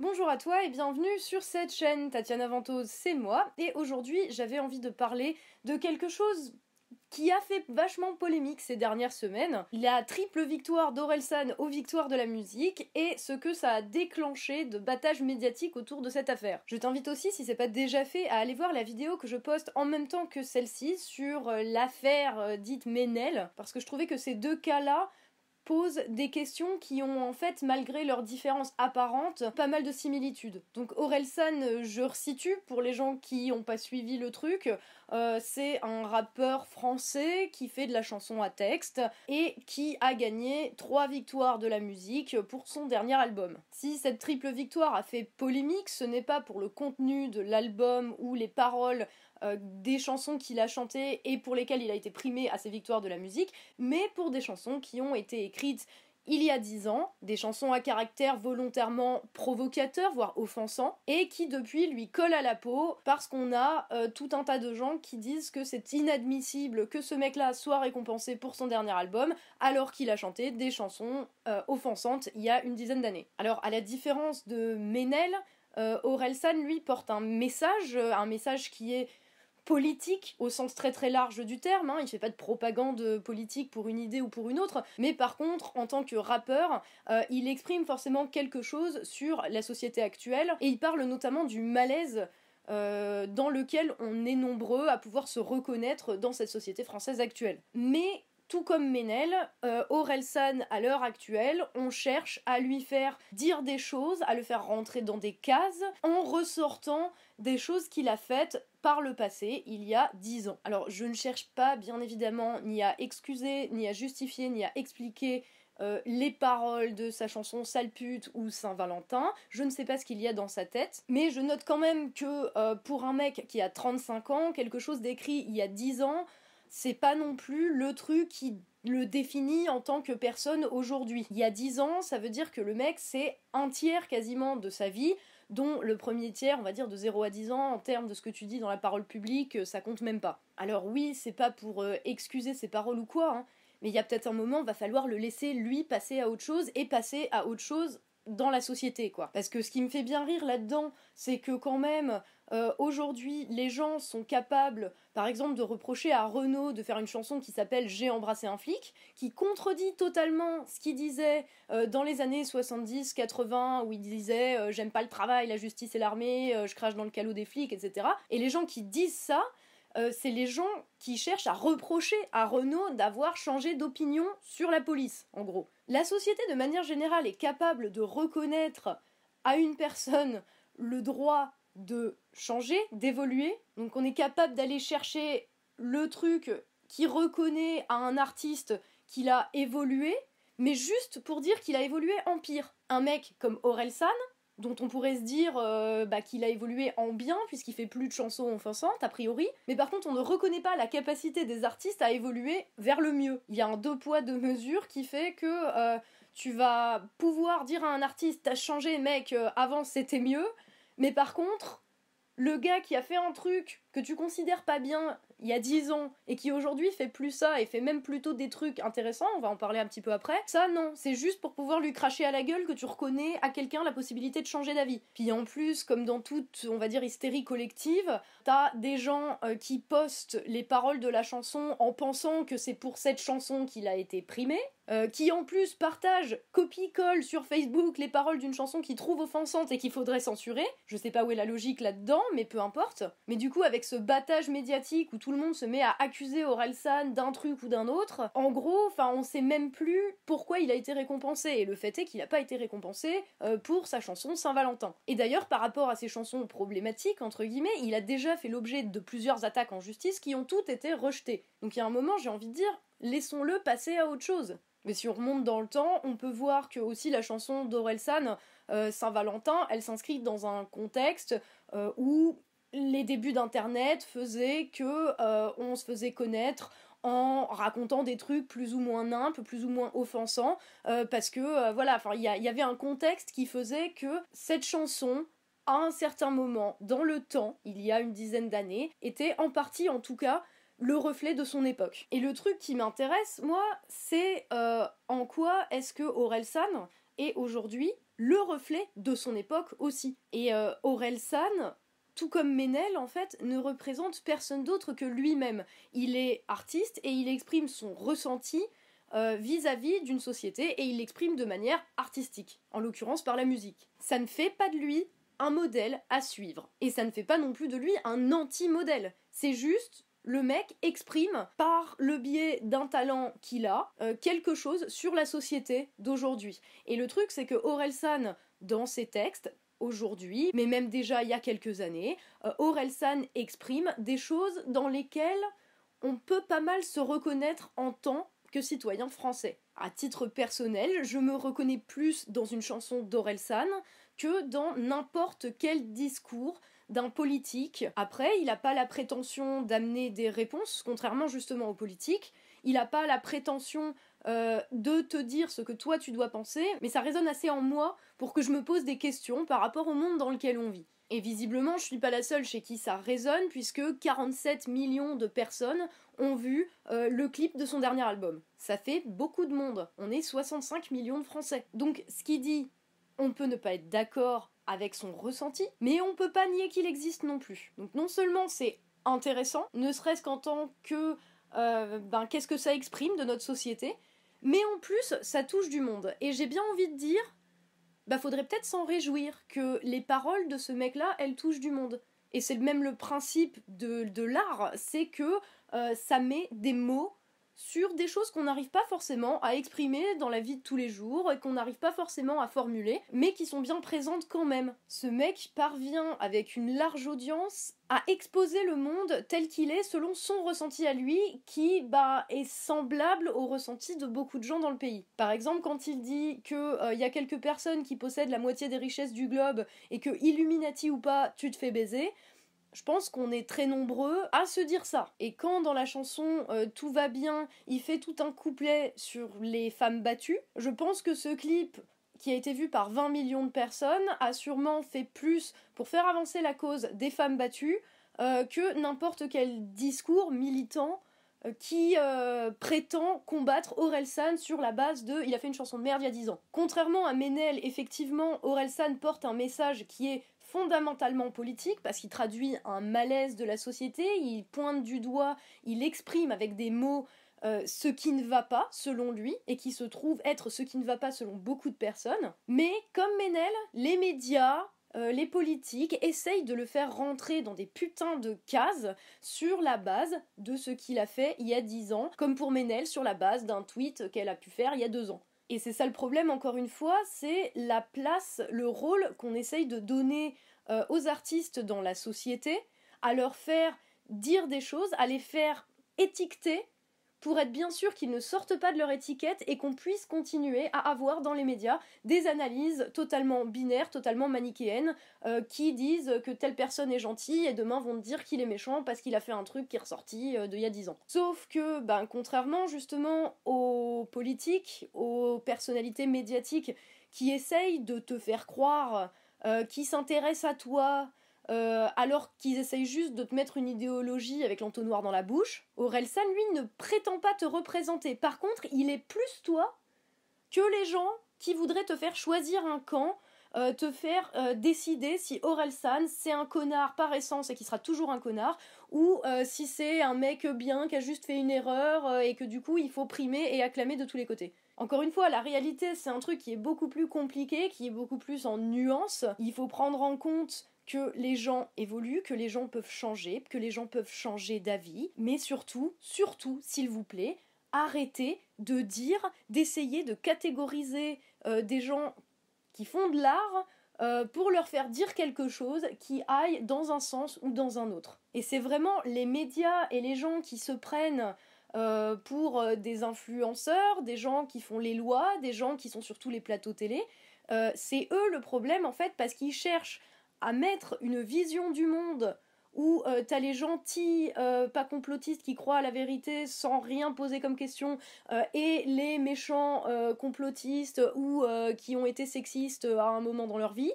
Bonjour à toi et bienvenue sur cette chaîne. Tatiana Ventose, c'est moi. Et aujourd'hui, j'avais envie de parler de quelque chose qui a fait vachement polémique ces dernières semaines. La triple victoire d'Orelsan aux victoires de la musique et ce que ça a déclenché de battage médiatique autour de cette affaire. Je t'invite aussi, si c'est pas déjà fait, à aller voir la vidéo que je poste en même temps que celle-ci sur euh, l'affaire euh, dite Ménel, parce que je trouvais que ces deux cas-là posent des questions qui ont en fait, malgré leurs différences apparentes, pas mal de similitudes. Donc Orelsan, je resitue pour les gens qui n'ont pas suivi le truc, euh, c'est un rappeur français qui fait de la chanson à texte et qui a gagné trois victoires de la musique pour son dernier album. Si cette triple victoire a fait polémique, ce n'est pas pour le contenu de l'album ou les paroles euh, des chansons qu'il a chantées et pour lesquelles il a été primé à ses victoires de la musique, mais pour des chansons qui ont été écrites il y a dix ans, des chansons à caractère volontairement provocateur, voire offensant, et qui depuis lui collent à la peau parce qu'on a euh, tout un tas de gens qui disent que c'est inadmissible que ce mec-là soit récompensé pour son dernier album alors qu'il a chanté des chansons euh, offensantes il y a une dizaine d'années. Alors à la différence de Menel, euh, Orelsan lui porte un message, un message qui est politique au sens très très large du terme, hein. il fait pas de propagande politique pour une idée ou pour une autre, mais par contre en tant que rappeur, euh, il exprime forcément quelque chose sur la société actuelle et il parle notamment du malaise euh, dans lequel on est nombreux à pouvoir se reconnaître dans cette société française actuelle. Mais tout comme Ménel, euh, Orelsan à l'heure actuelle, on cherche à lui faire dire des choses, à le faire rentrer dans des cases en ressortant des choses qu'il a faites par le passé, il y a dix ans. Alors je ne cherche pas bien évidemment ni à excuser, ni à justifier, ni à expliquer euh, les paroles de sa chanson Sale pute ou Saint-Valentin. Je ne sais pas ce qu'il y a dans sa tête, mais je note quand même que euh, pour un mec qui a 35 ans, quelque chose d'écrit il y a 10 ans, c'est pas non plus le truc qui le définit en tant que personne aujourd'hui. Il y a 10 ans, ça veut dire que le mec, c'est un tiers quasiment de sa vie, dont le premier tiers, on va dire de 0 à 10 ans, en termes de ce que tu dis dans la parole publique, euh, ça compte même pas. Alors oui, c'est pas pour euh, excuser ses paroles ou quoi, hein, mais il y a peut-être un moment, va falloir le laisser lui passer à autre chose et passer à autre chose dans la société, quoi. Parce que ce qui me fait bien rire là-dedans, c'est que quand même, euh, aujourd'hui, les gens sont capables, par exemple, de reprocher à Renault de faire une chanson qui s'appelle J'ai embrassé un flic, qui contredit totalement ce qu'il disait euh, dans les années 70-80, où il disait euh, J'aime pas le travail, la justice et l'armée, je crache dans le calot des flics, etc. Et les gens qui disent ça, c'est les gens qui cherchent à reprocher à Renault d'avoir changé d'opinion sur la police, en gros. La société, de manière générale, est capable de reconnaître à une personne le droit de changer, d'évoluer. Donc on est capable d'aller chercher le truc qui reconnaît à un artiste qu'il a évolué, mais juste pour dire qu'il a évolué en pire. Un mec comme Orelsan, dont on pourrait se dire euh, bah, qu'il a évolué en bien puisqu'il fait plus de chansons offensantes a priori, mais par contre on ne reconnaît pas la capacité des artistes à évoluer vers le mieux. Il y a un deux poids deux mesures qui fait que euh, tu vas pouvoir dire à un artiste t'as changé mec, euh, avant c'était mieux, mais par contre le gars qui a fait un truc que tu considères pas bien il y a 10 ans et qui aujourd'hui fait plus ça et fait même plutôt des trucs intéressants, on va en parler un petit peu après, ça non, c'est juste pour pouvoir lui cracher à la gueule que tu reconnais à quelqu'un la possibilité de changer d'avis. Puis en plus, comme dans toute, on va dire, hystérie collective, t'as des gens euh, qui postent les paroles de la chanson en pensant que c'est pour cette chanson qu'il a été primé, euh, qui en plus partagent copie-colle sur Facebook les paroles d'une chanson qu'ils trouvent offensante et qu'il faudrait censurer. Je sais pas où est la logique là-dedans, mais peu importe. Mais du coup, avec ce battage médiatique où tout le monde se met à accuser Orelsan d'un truc ou d'un autre, en gros, enfin, on sait même plus pourquoi il a été récompensé. Et le fait est qu'il n'a pas été récompensé euh, pour sa chanson Saint-Valentin. Et d'ailleurs, par rapport à ses chansons problématiques, entre guillemets, il a déjà fait l'objet de plusieurs attaques en justice qui ont toutes été rejetées. Donc il y a un moment, j'ai envie de dire, laissons-le passer à autre chose. Mais si on remonte dans le temps, on peut voir que aussi la chanson d'Orelsan, euh, Saint-Valentin, elle s'inscrit dans un contexte euh, où les débuts d'Internet faisaient que euh, on se faisait connaître en racontant des trucs plus ou moins nimpes, plus ou moins offensants, parce que voilà, il y, avait un contexte qui faisait que cette chanson, à un certain moment dans le temps, il y a une dizaine d'années, était en partie en tout cas le reflet de son époque. Et le truc qui m'intéresse, moi, c'est euh, en quoi est-ce que Orelsan est aujourd'hui le reflet de son époque aussi. Et euh, Aurel San, tout comme Ménel, en fait, ne représente personne d'autre que lui-même. Il est artiste et il exprime son ressenti euh, vis-à-vis d'une société et il l'exprime de manière artistique, en l'occurrence par la musique. Ça ne fait pas de lui un modèle à suivre. Et ça ne fait pas non plus de lui un anti-modèle. C'est juste le mec exprime par le biais d'un talent qu'il a euh, quelque chose sur la société d'aujourd'hui. Et le truc c'est que Orelsan dans ses textes aujourd'hui, mais même déjà il y a quelques années, euh, Orelsan exprime des choses dans lesquelles on peut pas mal se reconnaître en tant que citoyen français. À titre personnel, je me reconnais plus dans une chanson d'Orelsan que dans n'importe quel discours d'un politique. Après, il n'a pas la prétention d'amener des réponses, contrairement justement aux politiques. Il n'a pas la prétention euh, de te dire ce que toi tu dois penser, mais ça résonne assez en moi pour que je me pose des questions par rapport au monde dans lequel on vit. Et visiblement, je suis pas la seule chez qui ça résonne, puisque 47 millions de personnes ont vu euh, le clip de son dernier album. Ça fait beaucoup de monde. On est 65 millions de Français. Donc, ce qui dit, on peut ne pas être d'accord avec son ressenti, mais on peut pas nier qu'il existe non plus. Donc non seulement c'est intéressant, ne serait-ce qu'en tant que euh, ben, qu'est-ce que ça exprime de notre société, mais en plus ça touche du monde. Et j'ai bien envie de dire, bah faudrait peut-être s'en réjouir que les paroles de ce mec-là, elles touchent du monde. Et c'est même le principe de, de l'art, c'est que euh, ça met des mots sur des choses qu'on n'arrive pas forcément à exprimer dans la vie de tous les jours et qu'on n'arrive pas forcément à formuler, mais qui sont bien présentes quand même. Ce mec parvient avec une large audience à exposer le monde tel qu'il est selon son ressenti à lui qui bah est semblable au ressenti de beaucoup de gens dans le pays. Par exemple, quand il dit que euh, y a quelques personnes qui possèdent la moitié des richesses du globe et que Illuminati ou pas, tu te fais baiser, je pense qu'on est très nombreux à se dire ça. Et quand dans la chanson euh, Tout va bien, il fait tout un couplet sur les femmes battues, je pense que ce clip qui a été vu par 20 millions de personnes a sûrement fait plus pour faire avancer la cause des femmes battues euh, que n'importe quel discours militant euh, qui prétend combattre Orelsan sur la base de il a fait une chanson de merde il y a 10 ans. Contrairement à Menel, effectivement, Orelsan porte un message qui est fondamentalement politique parce qu'il traduit un malaise de la société, il pointe du doigt, il exprime avec des mots euh, ce qui ne va pas selon lui et qui se trouve être ce qui ne va pas selon beaucoup de personnes. Mais comme Ménel, les médias, euh, les politiques essayent de le faire rentrer dans des putains de cases sur la base de ce qu'il a fait il y a dix ans, comme pour Ménel sur la base d'un tweet qu'elle a pu faire il y a deux ans. Et c'est ça le problème, encore une fois, c'est la place, le rôle qu'on essaye de donner euh, aux artistes dans la société, à leur faire dire des choses, à les faire étiqueter pour être bien sûr qu'ils ne sortent pas de leur étiquette et qu'on puisse continuer à avoir dans les médias des analyses totalement binaires, totalement manichéennes, euh, qui disent que telle personne est gentille et demain vont te dire qu'il est méchant parce qu'il a fait un truc qui est ressorti euh, d'il y a dix ans. Sauf que, ben, contrairement justement aux politiques, aux personnalités médiatiques qui essayent de te faire croire, euh, qui s'intéressent à toi, euh, alors qu'ils essayent juste de te mettre une idéologie avec l'entonnoir dans la bouche, Orelsan, lui, ne prétend pas te représenter. Par contre, il est plus toi que les gens qui voudraient te faire choisir un camp, euh, te faire euh, décider si Orelsan c'est un connard par essence et qui sera toujours un connard, ou si c'est un mec bien qui a juste fait une erreur et que du coup il faut primer et acclamer de tous les côtés. Encore une fois, la réalité c'est un truc qui est beaucoup plus compliqué, qui est beaucoup plus en nuances. Il faut prendre en compte que les gens évoluent, que les gens peuvent changer, que les gens peuvent changer d'avis, mais surtout, surtout, s'il vous plaît, arrêtez de dire, d'essayer de catégoriser euh, des gens qui font de l'art euh, pour leur faire dire quelque chose qui aille dans un sens ou dans un autre. Et c'est vraiment les médias et les gens qui se prennent euh, pour des influenceurs, des gens qui font les lois, des gens qui sont sur tous les plateaux télé. c'est eux le problème en fait parce qu'ils cherchent à mettre une vision du monde où euh, t'as les gentils, euh, pas complotistes qui croient à la vérité sans rien poser comme question, euh, et les méchants complotistes ou qui ont été sexistes à un moment dans leur vie.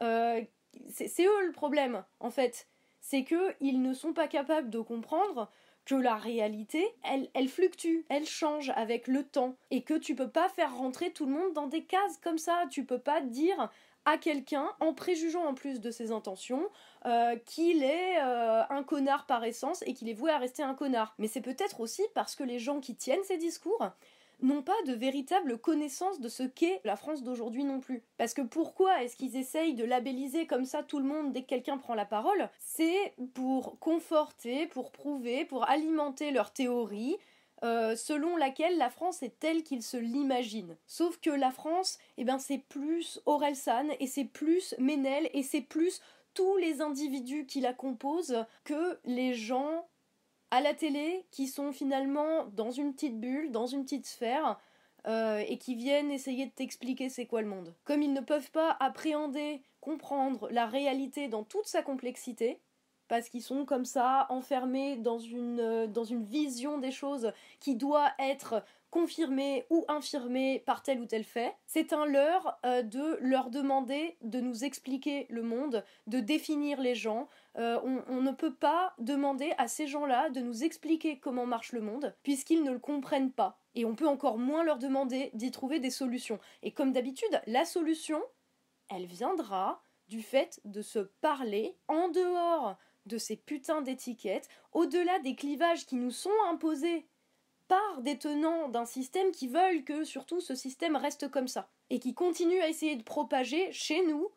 c'est eux le problème, en fait. C'est qu'ils ne sont pas capables de comprendre que la réalité, elle, elle fluctue, elle change avec le temps, et que tu peux pas faire rentrer tout le monde dans des cases comme ça. Tu peux pas dire à quelqu'un, en préjugeant en plus de ses intentions, euh, qu'il est euh, un connard par essence et qu'il est voué à rester un connard. Mais c'est peut-être aussi parce que les gens qui tiennent ces discours n'ont pas de véritable connaissance de ce qu'est la France d'aujourd'hui non plus. Parce que pourquoi est-ce qu'ils essayent de labelliser comme ça tout le monde dès que quelqu'un prend la parole? C'est pour conforter, pour prouver, pour alimenter leur théorie, euh, selon laquelle la France est telle qu'ils se l'imaginent. Sauf que la France, eh ben, c'est plus Orelsan et c'est plus Ménel et c'est plus tous les individus qui la composent que les gens à la télé qui sont finalement dans une petite bulle, dans une petite sphère, euh, et qui viennent essayer de t'expliquer c'est quoi le monde. Comme ils ne peuvent pas appréhender, comprendre la réalité dans toute sa complexité, parce qu'ils sont comme ça enfermés dans une, euh, dans une vision des choses qui doit être confirmée ou infirmée par tel ou tel fait. C'est un leurre euh, de leur demander de nous expliquer le monde, de définir les gens. Euh, on, on, ne peut pas demander à ces gens-là de nous expliquer comment marche le monde, puisqu'ils ne le comprennent pas. Et on peut encore moins leur demander d'y trouver des solutions. Et comme d'habitude, la solution, elle viendra du fait de se parler en dehors de ces putains d'étiquettes, au-delà des clivages qui nous sont imposés par des tenants d'un système qui veulent que surtout ce système reste comme ça, et qui continuent à essayer de propager chez nous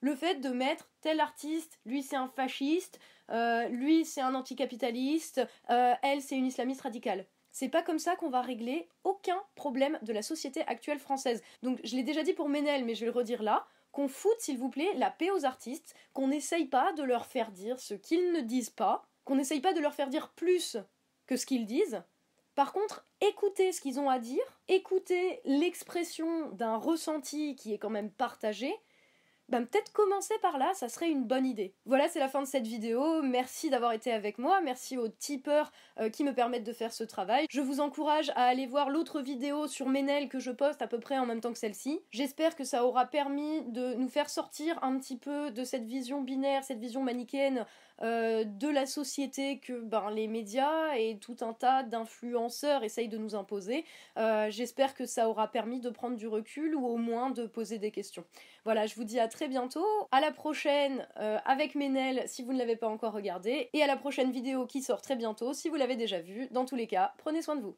le fait de mettre tel artiste, lui c'est un fasciste, euh, lui c'est un anticapitaliste, euh, elle c'est une islamiste radicale. C'est pas comme ça qu'on va régler aucun problème de la société actuelle française. Donc je l'ai déjà dit pour Ménel, mais je vais le redire là qu'on foute, s'il vous plaît, la paix aux artistes, qu'on n'essaye pas de leur faire dire ce qu'ils ne disent pas, qu'on n'essaye pas de leur faire dire plus que ce qu'ils disent. Par contre, écoutez ce qu'ils ont à dire, écoutez l'expression d'un ressenti qui est quand même partagé, ben peut-être commencer par là, ça serait une bonne idée. Voilà, c'est la fin de cette vidéo. Merci d'avoir été avec moi. Merci aux tipeurs euh, qui me permettent de faire ce travail. Je vous encourage à aller voir l'autre vidéo sur Ménel que je poste à peu près en même temps que celle-ci. J'espère que ça aura permis de nous faire sortir un petit peu de cette vision binaire, cette vision manichéenne euh, de la société que ben, les médias et tout un tas d'influenceurs essayent de nous imposer. Euh, j'espère que ça aura permis de prendre du recul ou au moins de poser des questions. Voilà, je vous dis à très bientôt, à la prochaine euh, avec Ménel si vous ne l'avez pas encore regardé, et à la prochaine vidéo qui sort très bientôt si vous l'avez déjà vu. Dans tous les cas, prenez soin de vous.